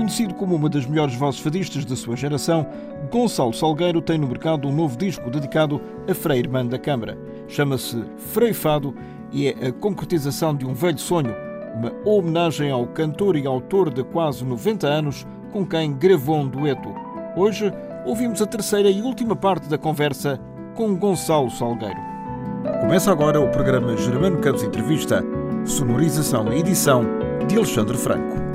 Conhecido como uma das melhores vozes fadistas da sua geração, Gonçalo Salgueiro tem no mercado um novo disco dedicado a Frei Irmã da Câmara. Chama-se Frei Fado e é a concretização de um velho sonho, uma homenagem ao cantor e autor de quase 90 anos com quem gravou um dueto. Hoje ouvimos a terceira e última parte da conversa com Gonçalo Salgueiro. Começa agora o programa Germano Campos Entrevista, sonorização e edição de Alexandre Franco.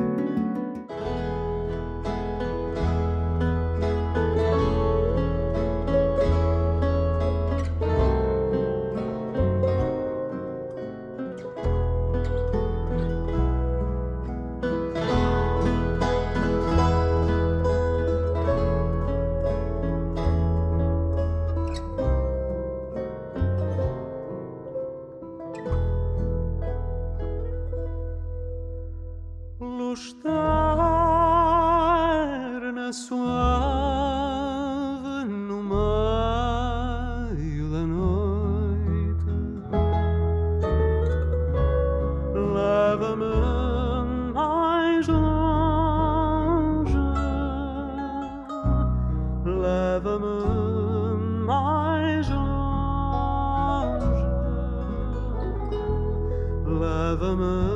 Adamı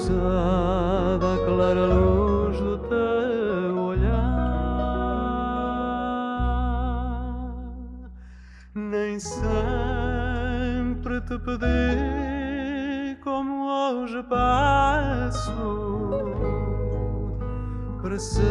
pousada a clara luz do teu olhar. Nem sempre te pedi como hoje passo para ser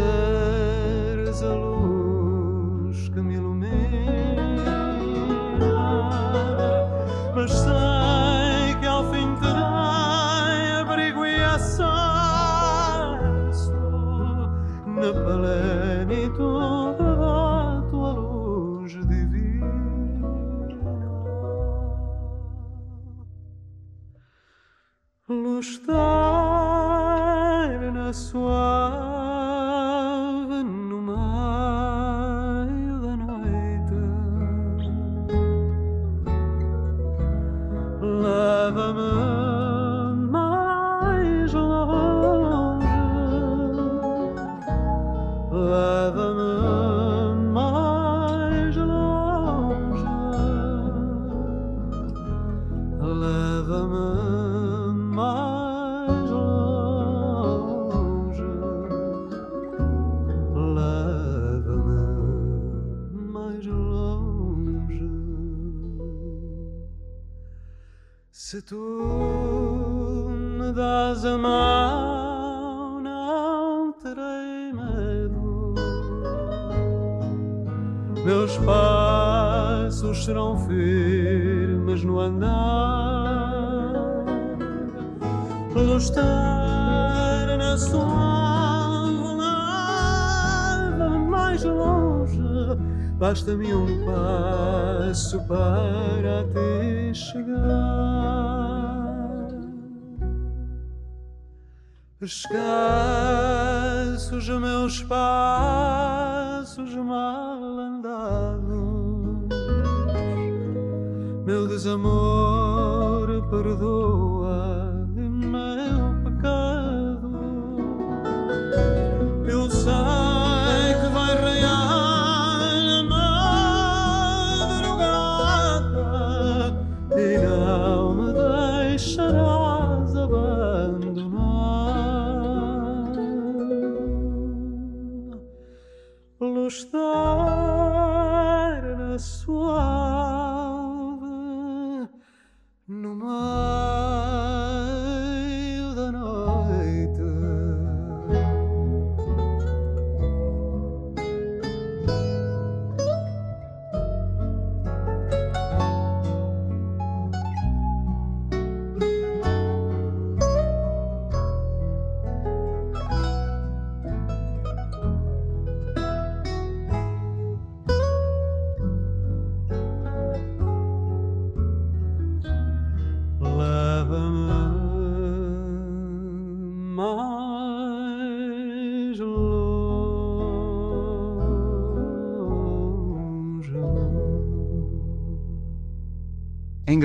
Se tu me das a mão, não terei medo. Meus passos serão firmes no andar, lutar na sua leva mais longe. Basta-me um passo para te chegar. Esqueço os meus passos mal andados, meu desamor perdoa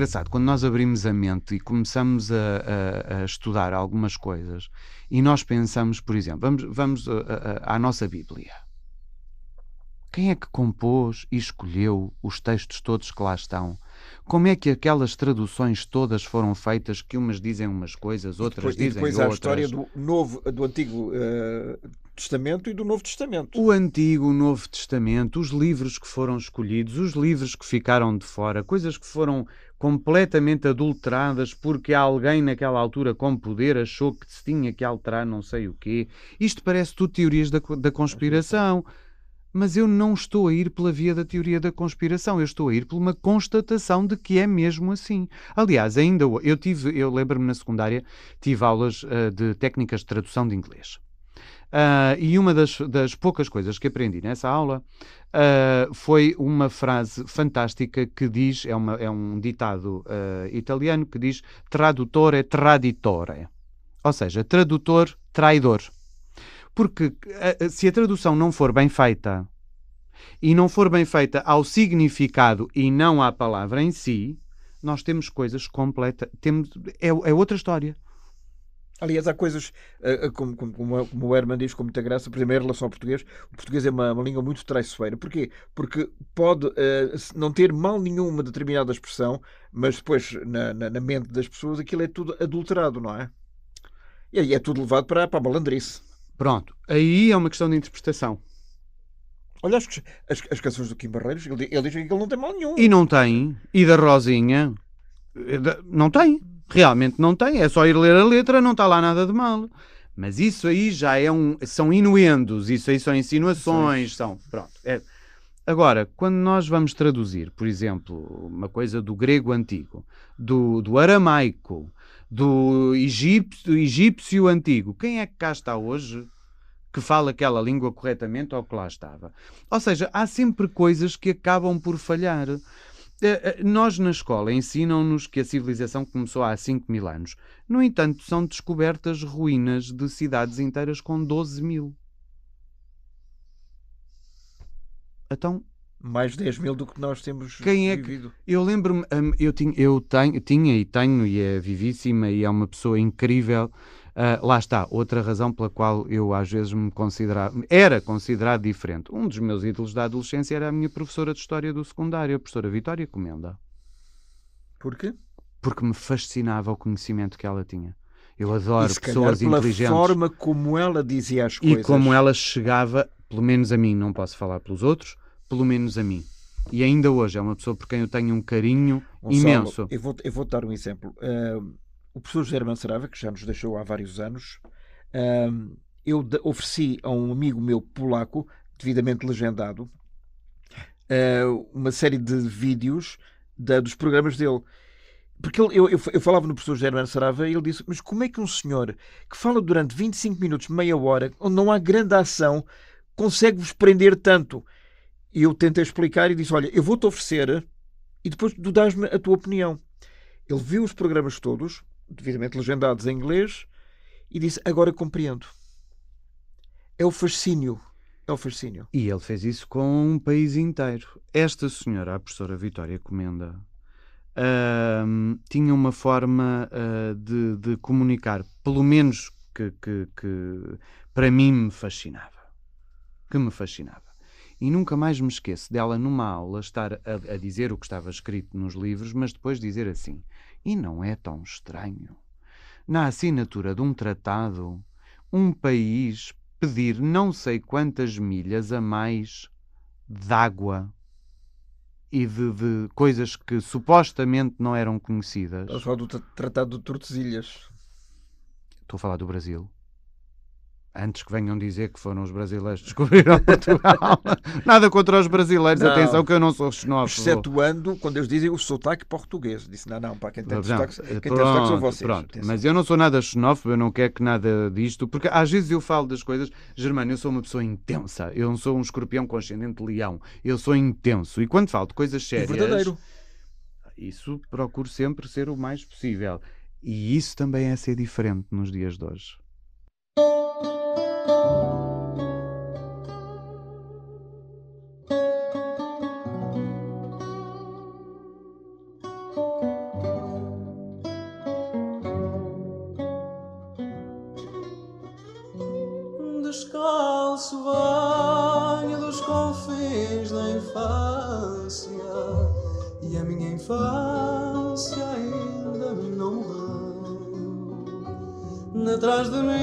engraçado, quando nós abrimos a mente e começamos a, a- a estudar algumas coisas e nós pensamos, por exemplo, vamos, vamos a- a- a- à nossa Bíblia. Quem é que compôs e escolheu os textos todos que lá estão? Como é que aquelas traduções todas foram feitas que umas dizem umas coisas, outras Depois, e dizem depois há a outras? história do, novo, do Antigo eh, Testamento e do Novo Testamento. O Antigo, o Novo Testamento, os livros que foram escolhidos, os livros que ficaram de fora, coisas que foram completamente adulteradas porque alguém naquela altura com poder achou que se tinha que alterar não sei o quê. Isto parece tudo teorias da, da conspiração. Mas eu não estou a ir pela via da teoria da conspiração, eu estou a ir por uma constatação de que é mesmo assim. Aliás, ainda eu tive, eu lembro-me na secundária, tive aulas ah, de técnicas de tradução de inglês. Ah, e uma das, das poucas coisas que aprendi nessa aula ah, foi uma frase fantástica que diz: é, uma- é um ditado ah, italiano que diz traduttore traditore. Ou seja, tradutor traidor. Porque se a tradução não for bem feita e não for bem feita ao significado e não à palavra em si, nós temos coisas completas. Temos, é, é outra história. Aliás, há coisas, eh, eh, como, como, como, o Herman diz com muita graça, por exemplo, em relação ao português, o português é uma, uma língua muito traiçoeira. Porquê? Porque pode se- não ter mal nenhum uma determinada expressão, mas depois na, na, na mente das pessoas aquilo é tudo adulterado, não é? E aí é tudo levado para, para a malandrice. Pronto. Aí é uma questão de interpretação. Olha as, as, as canções do Kim Barreiros, ele, ele diz que ele não tem mal nenhum. E não tem. E da Rosinha. Não tem. Realmente não tem. É só ir ler a letra, não está lá nada de mal. Mas isso aí já é um. São inuendos, isso aí são insinuações, são. Pronto. é. Agora, quando nós vamos traduzir, por exemplo, uma coisa do grego antigo, do, do aramaico, do egípcio, do egípcio antigo, quem é que cá está hoje que fala aquela língua corretamente ou que lá estava? Ou seja, há sempre coisas que acabam por falhar. Eh, eh, Nós na escola ensinam-nos que a civilização começou há 5 mil anos. No entanto, são descobertas ruínas de cidades inteiras com 12 mil. Então, Mais 10 mil do que nós temos Quem é que- vivido. eu lembro-me, hum, eu, tinha, eu tenho, tinha e tenho, e é vivíssima, e é uma pessoa incrível. Ah, lá está, outra razão pela qual eu às vezes me considerava, era considerado diferente. Um dos meus ídolos da adolescência era a minha professora de História do secundário, a professora Vitória Comenda. Porquê? porque me fascinava o conhecimento que ela tinha. Eu adoro e pessoas pela inteligentes. forma como ela dizia as E coisas. como ela chegava, pelo menos a mim, não posso falar pelos outros, pelo menos a mim. E ainda hoje é uma pessoa por quem eu tenho um carinho Gonçalo, imenso. Eu vou, eu vou dar um exemplo. Ah, o professor José Hermano Sarava, que já nos deixou há vários anos, ah, eu ofereci a um amigo meu polaco, devidamente legendado, ah, uma série de vídeos da- dos programas dele. Porque ele- eu, eu, eu falava no professor José Hermano Sarava e ele disse: Mas como é que um senhor que fala durante 25 minutos, meia hora, onde não há grande ação, consegue vos prender tanto? E eu tentei explicar e disse: Olha, eu vou-te oferecer e depois tu dás-me a tua opinião. Ele viu os programas todos, devidamente legendados em inglês, e disse: Agora compreendo. É o fascínio. É o fascínio. E ele fez isso com um país inteiro. Esta senhora, a professora Vitória Comenda, ahm, tinha uma forma ah, de, de comunicar, pelo menos que, que- que para mim me fascinava. Que me fascinava. E nunca mais me esqueço dela numa aula estar a, a dizer o que estava escrito nos livros, mas depois dizer assim: e não é tão estranho. Na assinatura de um tratado, um país pedir não sei quantas milhas a mais de água e de, de coisas que supostamente não eram conhecidas. Estás a falar do tra- Tratado de Tordesilhas. Estou a falar do Brasil. Antes que venham dizer que foram os brasileiros que descobriram Portugal. Nada contra os brasileiros, Não. atenção que eu não sou xenófobo. Excetuando quando eles dizem o sotaque português. Disse, não, não, para quem tem Não, sotaque, quem tem sotaque são vocês. pronto. Atenção. Mas eu não sou nada xenófobo, eu não quero que nada disto, porque às vezes eu falo das coisas, Germano, eu sou uma pessoa intensa, eu não sou um escorpião com ascendente de leão, eu sou intenso. E quando falo de coisas E sérias, verdadeiro. isso procuro sempre ser o mais possível. E isso também é ser diferente nos dias de hoje. Descalço venho dos confins da infância E a minha infância ainda não morreu. Atrás de mim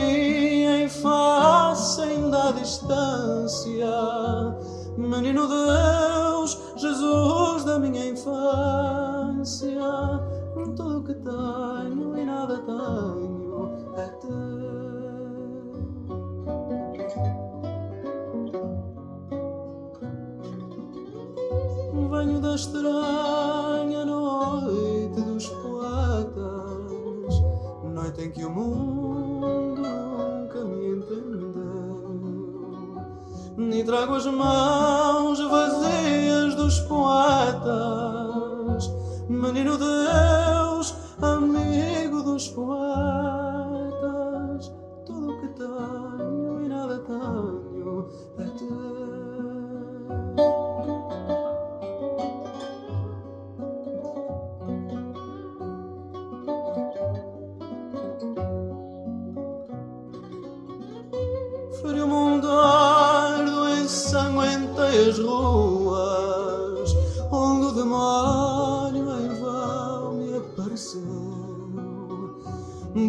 Ardo ensanguentei as ruas Onde o demónio em vão me apareceu.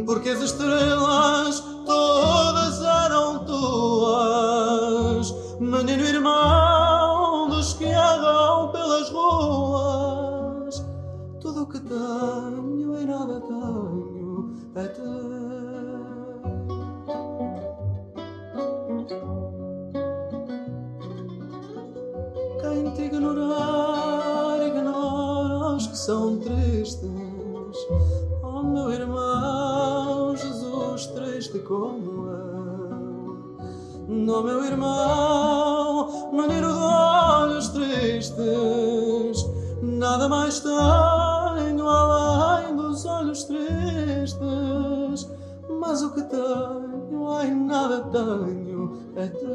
Porque as estrelas todas eram tuas Menino irmão irmão, menino de olhos tristes. Nada mais tenho além dos olhos tristes. Mas o que tenho, ai, nada tenho, é teu.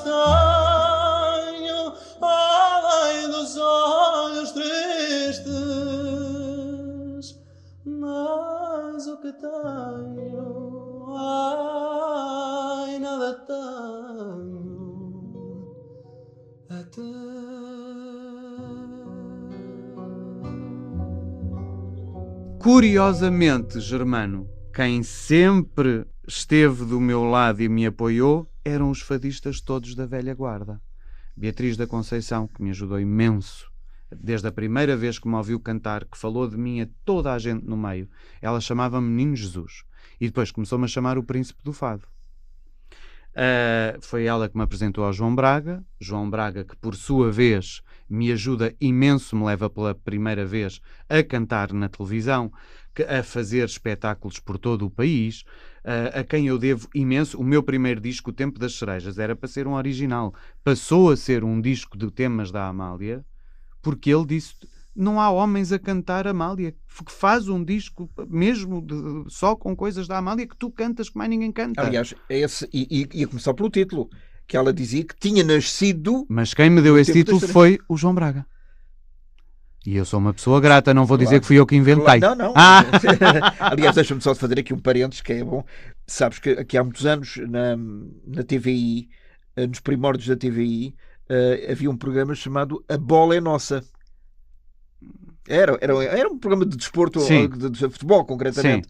Tenho além dos olhos tristes. Mas o que tenho, ai, nada tenho, é teu. Curiosamente, Germano, quem sempre esteve do meu lado e me apoiou eram os fadistas todos da velha guarda. Beatriz da Conceição, que me ajudou imenso, desde a primeira vez que me ouviu cantar, que falou de mim a toda a gente no meio. Ela chamava-me Menino Jesus. E depois começou-me a chamar o Príncipe do Fado. Ah, foi ela que me apresentou ao João Braga. João Braga, que por sua vez me ajuda imenso, me leva pela primeira vez a cantar na televisão, a fazer espetáculos por todo o país. A quem eu devo imenso. O meu primeiro disco, O Tempo das Cerejas, era para ser um original. Passou a ser um disco de temas da Amália, porque ele disse não há homens a cantar Amália, que faz um disco mesmo de, só com coisas da Amália que tu cantas que mais ninguém canta. Aliás, esse, e, e, e começar pelo título, que ela dizia que tinha nascido. Mas quem me deu esse título foi o João Braga. E eu sou uma pessoa grata, não vou dizer claro. que fui eu que inventei. Claro. Não, não. Ah! Aliás, deixa-me só fazer aqui um parênteses que é bom. Sabes que aqui há muitos anos na, na TVI, eh, nos primórdios da TVI, uh, eh, havia um programa chamado A Bola é Nossa era, era, era um programa de desporto, de, de, futebol, concretamente.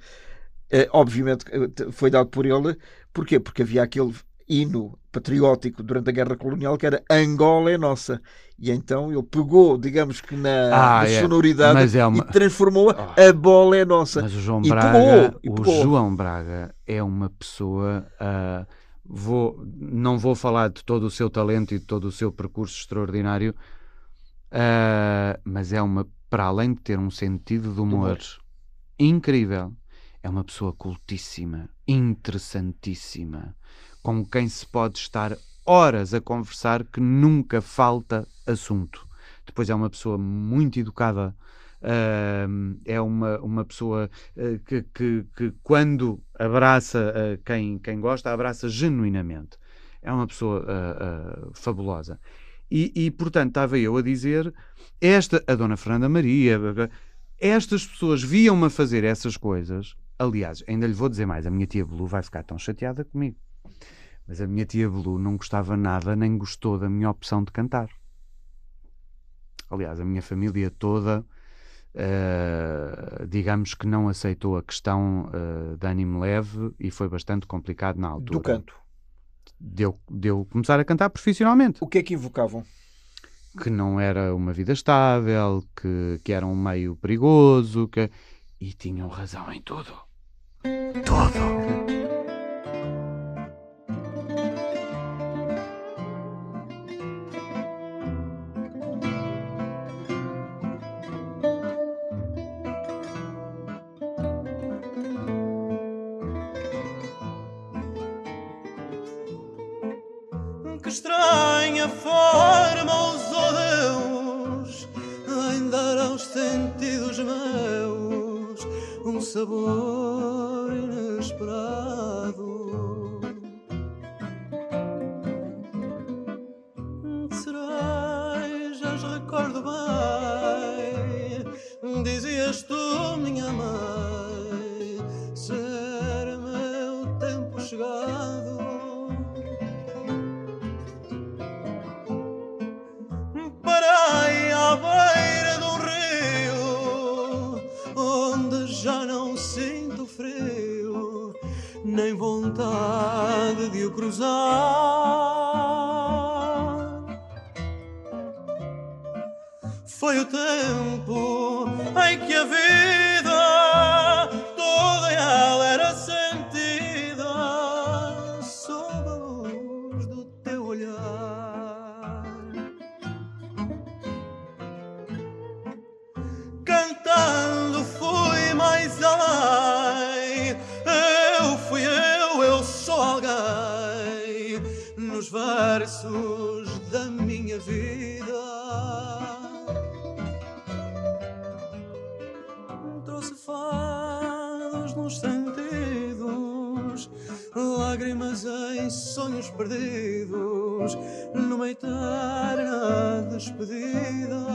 Uh, obviamente eh, foi dado por ele. Porquê? Porque havia aquele hino patriótico durante a Guerra Colonial que era Angola é nossa. E então ele pegou, digamos que na, ah, é. sonoridade é uma... e transformou oh. a bola é nossa. Mas o João Braga, pegou, o João Braga é uma pessoa. Uh, vou, não vou falar de todo o seu talento e de todo o seu percurso extraordinário, uh, mas é uma para além de ter um sentido de humor. incrível, é uma pessoa cultíssima, interessantíssima, com quem se pode estar horas a conversar que nunca falta assunto. Depois é uma pessoa muito educada, uh, é uma, uma pessoa uh, que, que, que, quando abraça uh, quem, quem gosta, abraça genuinamente. É uma pessoa fabulosa. E, e, portanto, estava eu a dizer, esta, a Dona Fernanda Maria, estas pessoas viam-me a fazer essas coisas. Aliás, ainda lhe vou dizer mais, a minha tia Belu vai ficar tão chateada comigo. Mas a minha tia Belu não gostava nada, nem gostou da minha opção de cantar. Aliás, a minha família toda, uh, digamos que não aceitou a questão uh, de ânimo leve e foi bastante complicado na altura. Do canto de eu, de eu começar a cantar profissionalmente. O que é que invocavam? Que não era uma vida estável, que, que era um meio perigoso, que... e tinham razão em tudo. Tudo! Vontade de o cruzar. Foi o tempo em que a vida em sonhos perdidos, numa eterna despedida.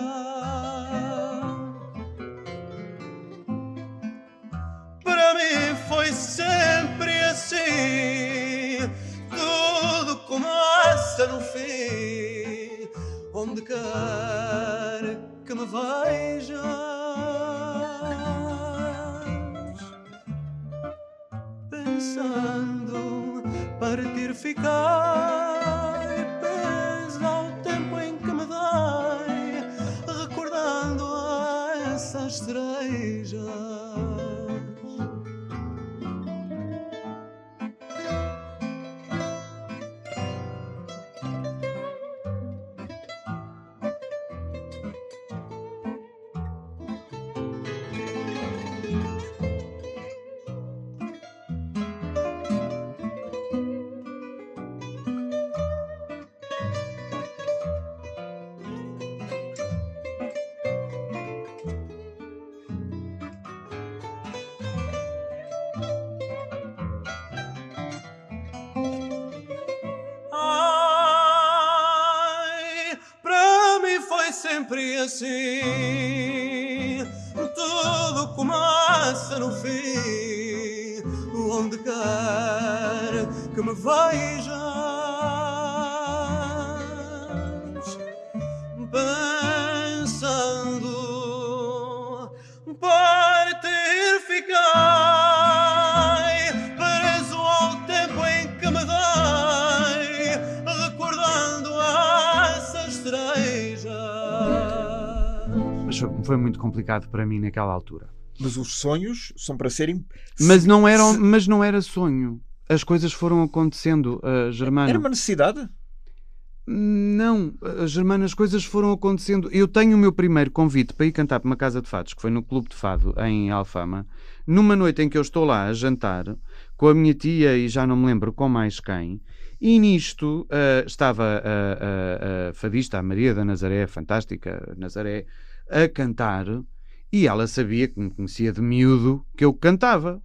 Para mim foi sempre assim tudo começa no fim, onde quer que me vejas, pensando partir ficar, pesa ao tempo em que me dei, recordando essas cerejas. sempre complicado para mim naquela altura. Mas os sonhos são para serem. Mas não era, Se- mas não era sonho. As coisas foram acontecendo, uh, Germano. Era uma necessidade? Não, uh, Germano, as coisas foram acontecendo. Eu tenho o meu primeiro convite para ir cantar para uma casa de fados, que foi no Clube de Fado, em Alfama, numa noite em que eu estou lá a jantar com a minha tia e já não me lembro com mais quem. E nisto uh, estava a, a- a fadista, a Maria da Nazaré, fantástica Nazaré, a cantar e ela sabia que me conhecia de miúdo que eu cantava.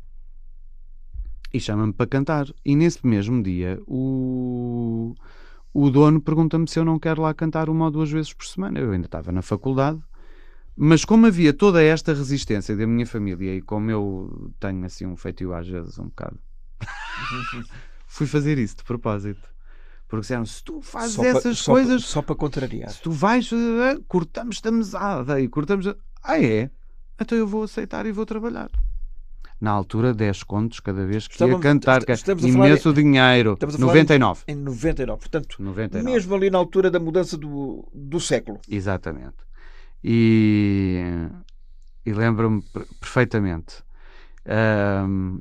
E chama-me para cantar. E nesse mesmo dia, o, o dono pergunta-me se eu não quero lá cantar uma ou duas vezes por semana. Eu ainda estava na faculdade. Mas como havia toda esta resistência da minha família e como eu tenho assim um feitio às vezes um bocado, fui fazer isso de propósito. Porque disseram, se tu fazes Só essas só pa- coisas, Só para contrariar. se tu vais, eh, cortamos-te a mesada e cortamos. A... Ah, é? Então eu vou aceitar e vou trabalhar. Na altura, 10 contos cada vez que Estamos- ia cantar. estamos imenso dinheiro. estamos a falar 99. Em 99. Portanto, 99. mesmo ali na altura da mudança do, do século. Exatamente. E, e lembro-me per- perfeitamente.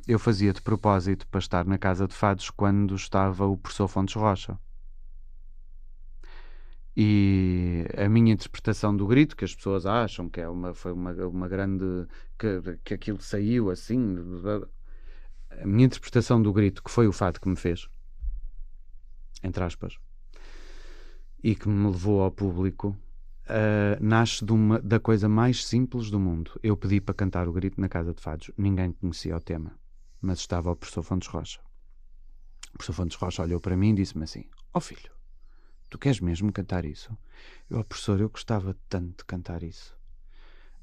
Eu fazia de propósito para estar na Casa de Fados quando estava o professor Fontes Rocha. E a minha interpretação do grito, que as pessoas acham que é uma, foi uma, uma grande. Que, que aquilo saiu assim. A minha interpretação do grito, que foi o fato que me fez, entre aspas, e que me levou ao público, ah, nasce uma, da coisa mais simples do mundo. Eu pedi para cantar o grito na Casa de Fados. Ninguém conhecia o tema, mas estava o professor Fontes Rocha. O professor Fontes Rocha olhou para mim e disse-me assim: Ó oh filho, tu queres mesmo cantar isso? Eu, "Oh, professor, eu gostava tanto de cantar isso.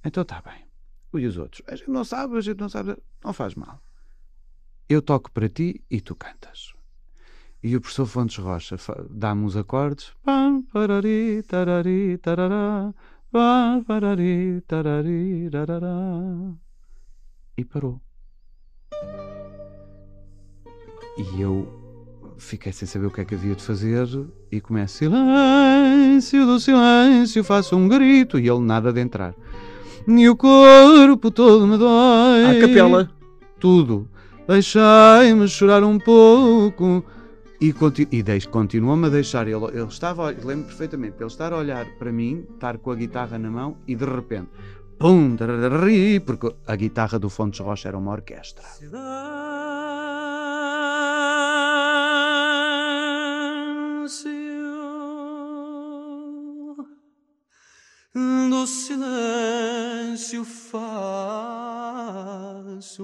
Então está bem. E os outros? A gente não sabe, a gente não sabe. Não faz mal. Eu toco para ti e tu cantas. E o professor Fontes Rocha dá-me os acordes. Pam, parari, tarari, tarará. Pam, parari, tarari, tarará. E parou. E eu fiquei sem saber o que é que havia de fazer e começo silêncio do silêncio, faço um grito e ele nada de entrar. E o corpo todo me dói. À capela. Tudo. Deixai-me chorar um pouco. E, conti e continuou-me a deixar. Ele, ele estava, lembro perfeitamente, ele estar a olhar para mim, estar com a guitarra na mão e de repente, pum, tararari, porque a guitarra do Fontes Rocha era uma orquestra. Silêncio do silêncio faço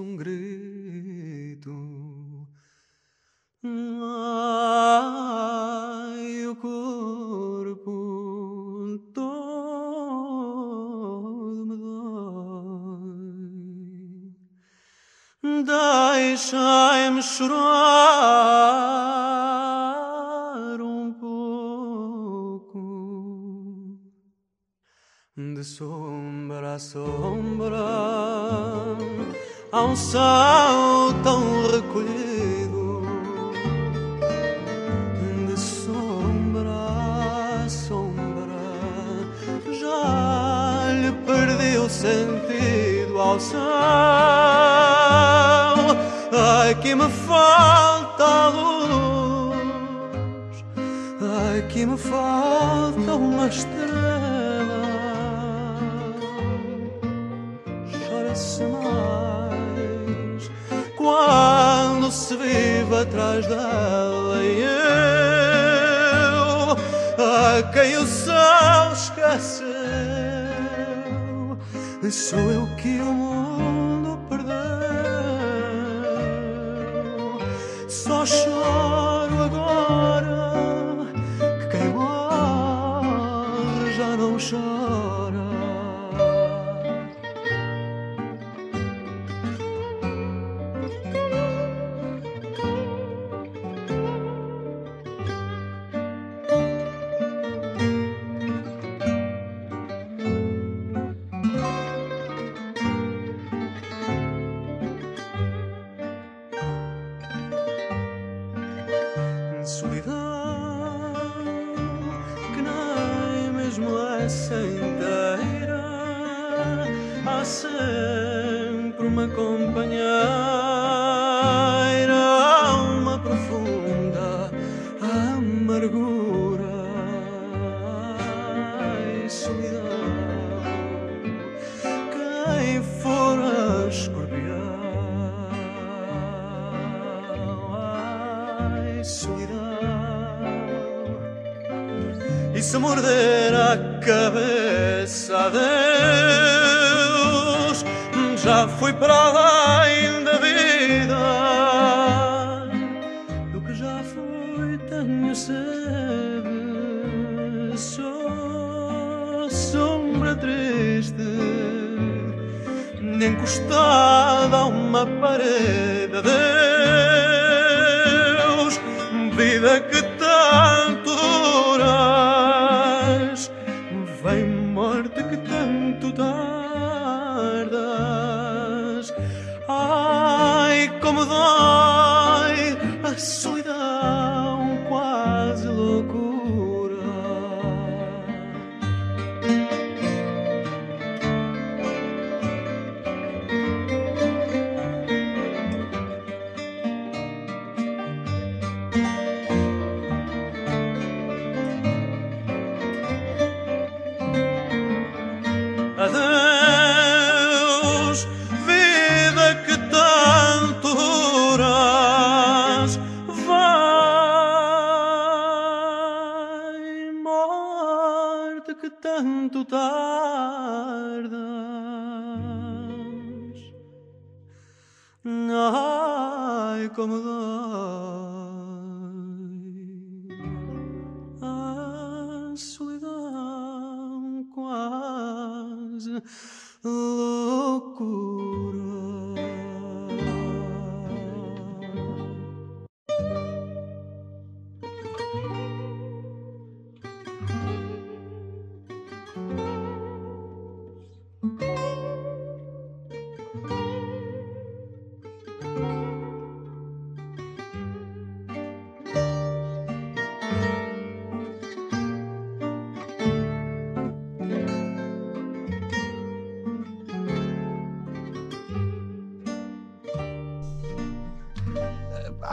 um grito. Só encostada a uma parede. Deus vida que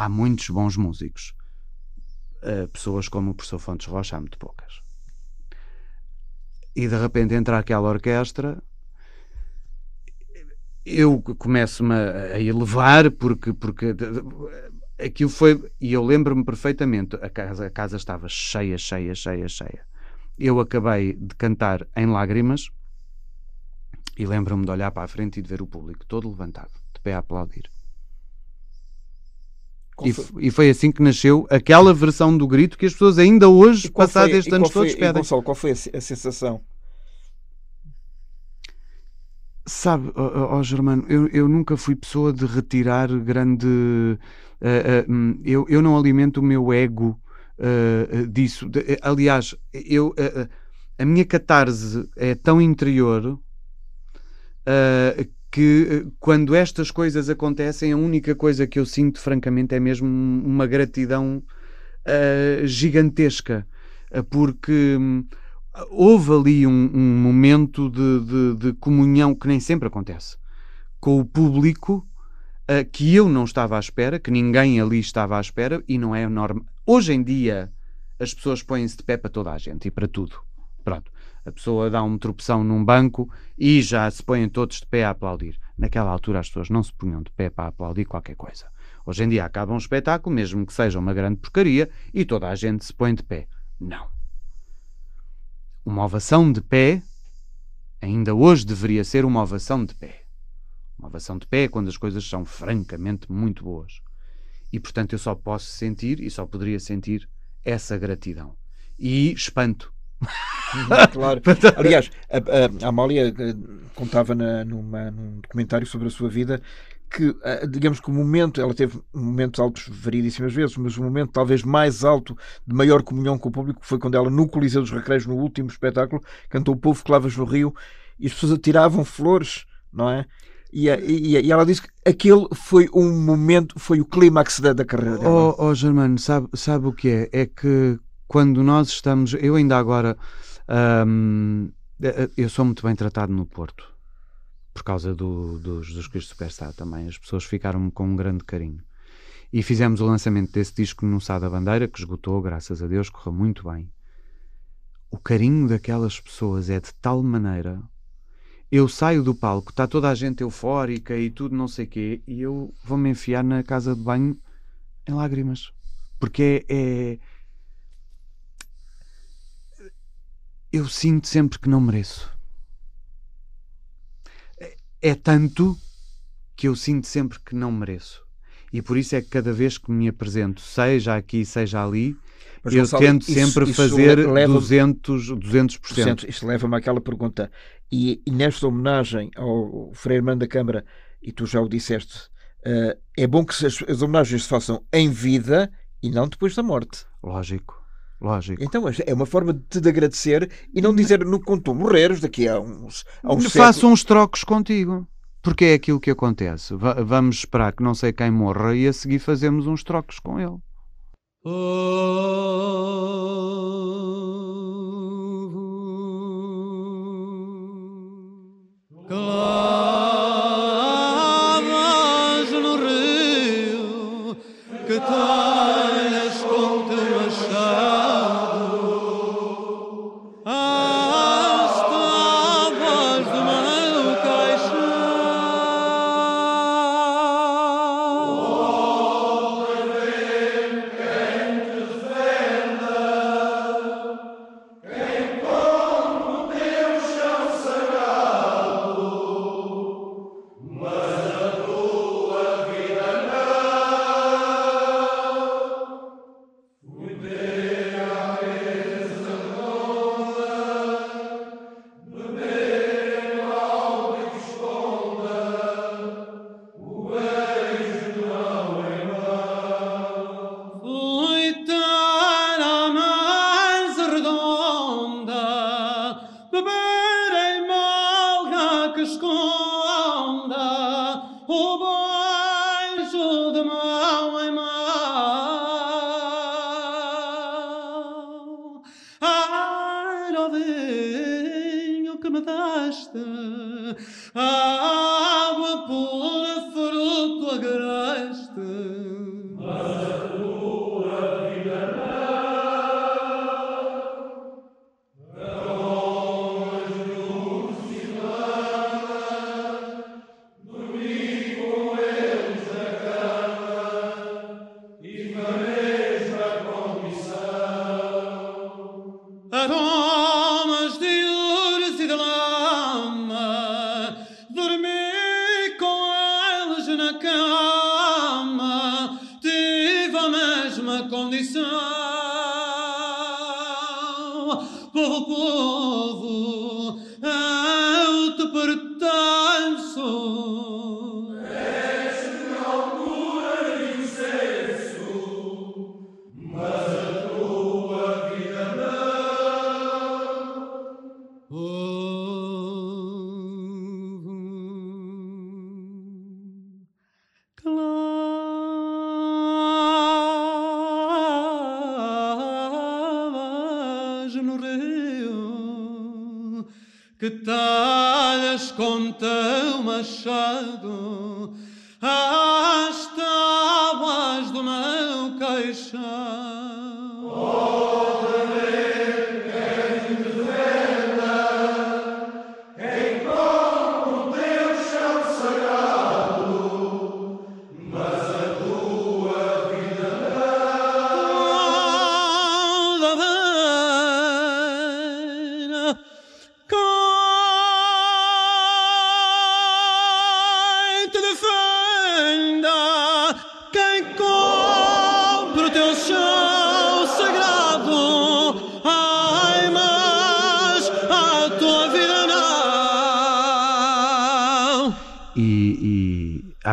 há muitos bons músicos. Uh, pessoas como o professor Fontes Rocha há muito poucas. E de repente entra aquela orquestra, eu começo-me a, a, elevar porque, porque aquilo foi. E eu lembro-me perfeitamente, a casa, a casa estava cheia, cheia, cheia, cheia. Eu acabei de cantar em lágrimas e lembro-me de olhar para a frente e de ver o público todo levantado, de pé a aplaudir. E, e, foi assim que nasceu aquela versão do grito que as pessoas ainda hoje, passados estes anos todos, pedem. Gonçalo, qual foi a, sensação? Sabe, ó oh, oh, Germano, eu, eu nunca fui pessoa de retirar grande. Uh, uh, eu, eu não alimento o meu ego uh, disso. De, aliás, eu, a minha catarse é tão interior que eh, quando estas coisas acontecem, a única coisa que eu sinto, francamente, é mesmo uma gratidão uh, gigantesca, uh, porque um, houve ali um, um momento de, de, de, comunhão que nem sempre acontece com o público. Uh, que eu não estava à espera, que ninguém ali estava à espera, e não é normal. Hoje em dia, as pessoas põem-se de pé para toda a gente e para tudo. Pronto a pessoa dá uma tropeção num banco e já se põem todos de pé a aplaudir. Naquela altura as pessoas não se punham de pé para aplaudir qualquer coisa. Hoje em dia acaba um espetáculo, mesmo que seja uma grande porcaria, e toda a gente se põe de pé. Não. Uma ovação de pé, ainda hoje deveria ser uma ovação de pé. Uma ovação de pé é quando as coisas são francamente muito boas. E portanto eu só posso sentir e só poderia sentir essa gratidão. E espanto. Claro. Aliás, a, a, Amália eh, contava na, numa, num documentário sobre a sua vida que, eh, digamos que o momento, ela teve momentos altos variedíssimas vezes, mas o momento talvez mais alto de maior comunhão com o público foi quando ela, no Coliseu dos Recreios, no último espetáculo, cantou O Povo que Lavas no Rio e as pessoas atiravam flores, não é? E, e, e, ela disse que aquele foi um momento, foi o clímax da, da carreira dela. Oh, oh Germano, sabe, sabe o que é? É que quando nós estamos. Eu ainda agora. Hum, eu sou muito bem tratado no Porto por causa do, dos, dos Cristo Superstar também. As pessoas ficaram com um grande carinho. E fizemos o lançamento desse disco no Sá da Bandeira, que esgotou, graças a Deus, correu muito bem. O carinho daquelas pessoas é de tal maneira. Eu saio do palco, está toda a gente eufórica e tudo, não sei quê, e eu vou-me enfiar na casa de banho em lágrimas. Porque é, é. Eu sinto sempre que não mereço é tanto que eu sinto sempre que não mereço. E por isso é que cada vez que me apresento, seja aqui, seja ali, Mas, eu Gonçalo, tento sempre isso fazer leva 200%. 200%. Isto leva-me àquela pergunta. E, e, nesta homenagem ao Frei Irmão da Câmara, e tu já o disseste, uh, é bom que as, as homenagens se façam em vida e não depois da morte. Lógico. Lógico. Então é uma forma de te agradecer e não dizer no quando tu morreres daqui a uns, a uns Faço uns trocos contigo. Porque é aquilo que acontece. V vamos esperar que não sei quem morra e a seguir fazemos uns trocos com ele. no rio que talhas com teu que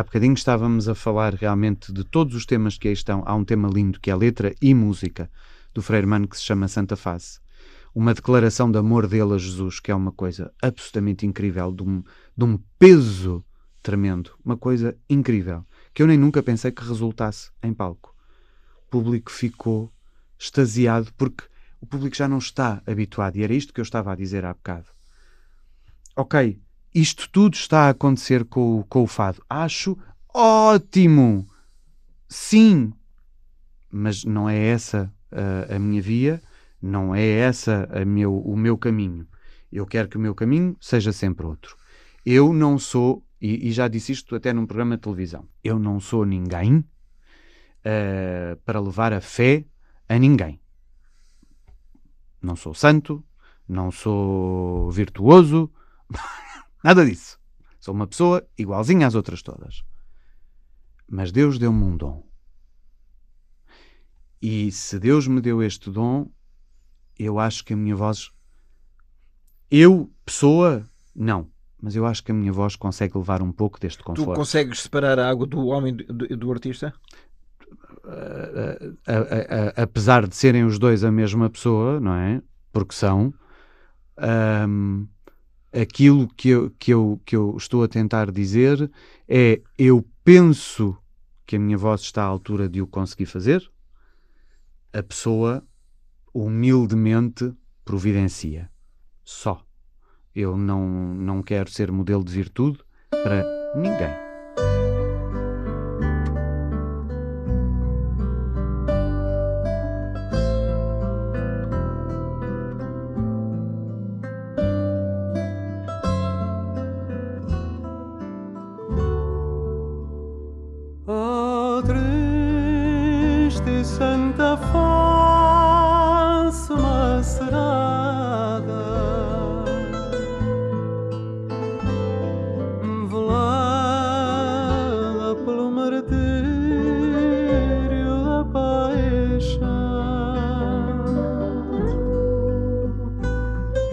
bocadinho estávamos a falar realmente de todos os temas que aí estão. Há um tema lindo que é a letra e música do Freire Mano que se chama Santa Face. Uma declaração de amor dele a Jesus, que é uma coisa absolutamente incrível, de um, de um peso tremendo, uma coisa incrível, que eu nem nunca pensei que resultasse em palco. O público ficou extasiado porque o público já não está habituado, e era isto que eu estava a dizer há bocado. Ok, isto tudo está a acontecer com, com o fado. Acho ótimo! Sim! Mas não é essa a, a minha via, não é essa meu, o meu caminho. Eu quero que o meu caminho seja sempre outro. Eu não sou, e, e já disse isto até num programa de televisão, eu não sou ninguém uh, para levar a fé a ninguém. Não sou santo, não sou virtuoso, nada disso. Sou uma pessoa igualzinha às outras todas. Mas Deus deu-me um dom. E se Deus me deu este dom, eu acho que a minha voz. Eu, pessoa, não. Mas eu acho que a minha voz consegue levar um pouco deste conforto. Tu consegues separar a água do homem do, do artista? Uh, uh, uh, apesar de serem os dois a mesma pessoa, não é? Porque são. Um, aquilo que eu, que, eu, que eu estou a tentar dizer é: eu penso que a minha voz está à altura de o conseguir fazer, a pessoa humildemente providencia. Só. Eu não, não quero ser modelo de virtude para ninguém.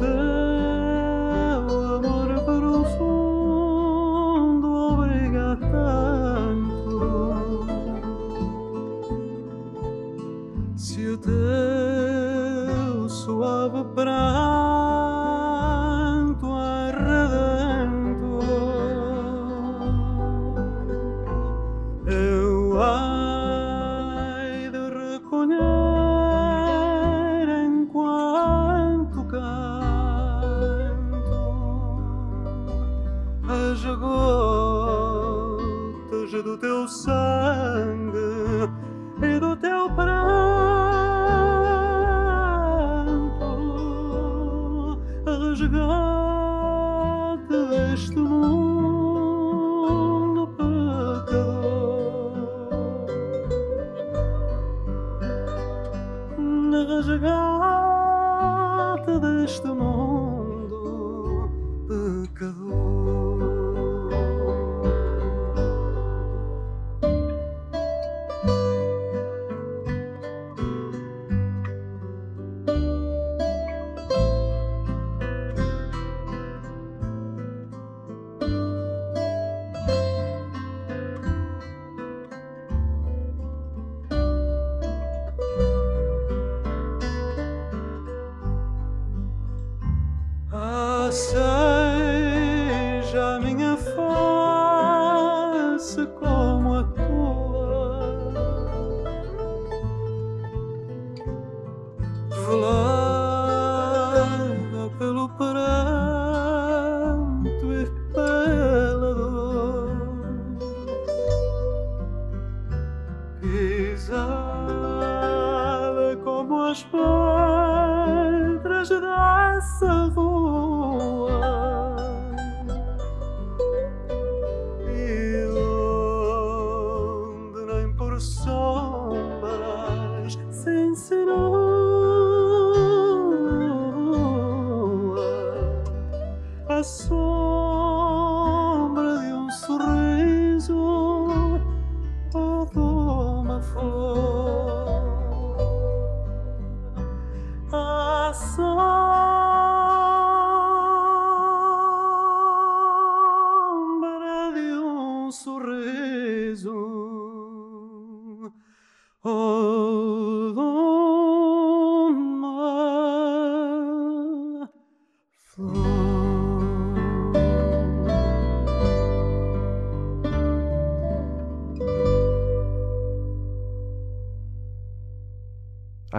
the что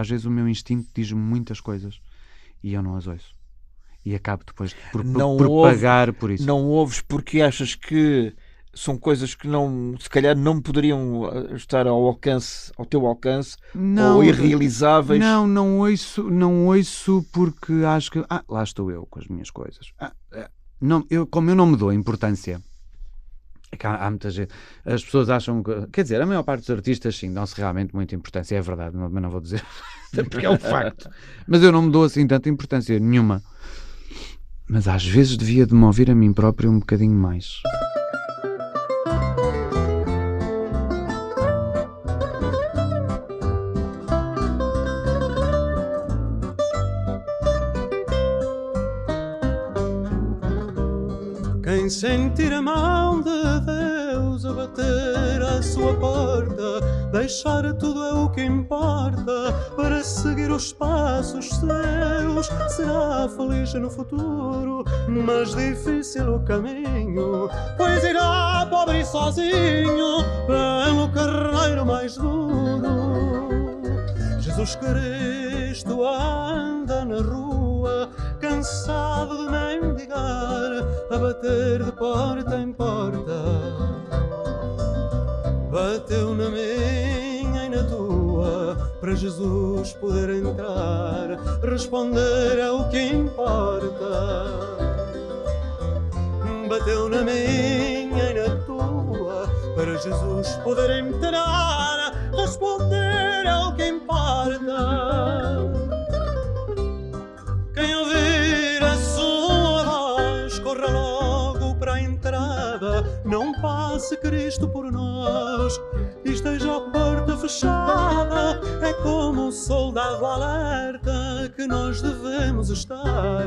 Às vezes o meu instinto diz-me muitas coisas e eu não as ouço. E acabo depois por, por, Não por ouve- pagar por isso. Não ouves porque achas que são coisas que não, se calhar não poderiam eh, estar ao alcance, ao teu alcance, Não, ou irrealizáveis. Não, não ouço, não ouço porque acho que. Ah, lá estou eu com as minhas coisas. Ah, é. não, eu, como eu não me dou importância. É que há, há muita gente. As pessoas acham que. Quer dizer, a maior parte dos artistas, sim, dão-se realmente muita importância. É verdade, mas não vou dizer. porque é um facto. Mas eu não me dou assim tanta importância nenhuma. Mas às vezes devia de me ouvir a mim próprio um bocadinho mais. Quem sentir a mão de porta, deixar tudo é o que importa para seguir os passos seus, será feliz no futuro, mas difícil o caminho, pois irá pobre e sozinho pelo carreiro mais duro. Jesus Cristo anda na rua, cansado de mendigar, a bater de porta em porta. Bateu na minha e na tua, para Jesus poder entrar, responder é o que importa. Bateu na minha e na tua, para Jesus poder entrar, responder é o que importa. Passe Cristo por nós, e esteja a porta fechada. É como um soldado alerta que nós devemos estar.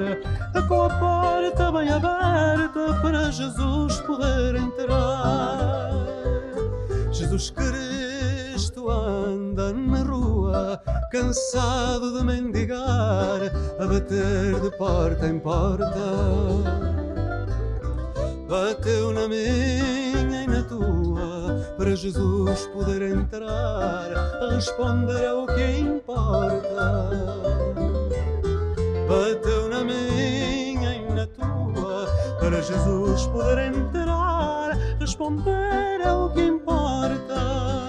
Com a porta bem aberta para Jesus poder entrar. Jesus Cristo anda na rua, cansado de mendigar, a bater de porta em porta. Bateu na minha e na tua, para Jesus poder entrar, responder é o que importa. Bateu na minha e na tua, para Jesus poder entrar, responder é o que importa.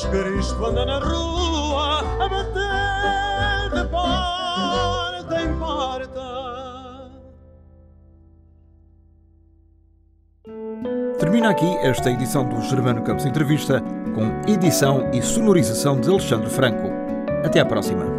Jesus Cristo anda na rua a bater de porta em porta. Termina aqui esta edição do Germano Campos Entrevista, com edição e sonorização de Alexandre Franco. Até à próxima.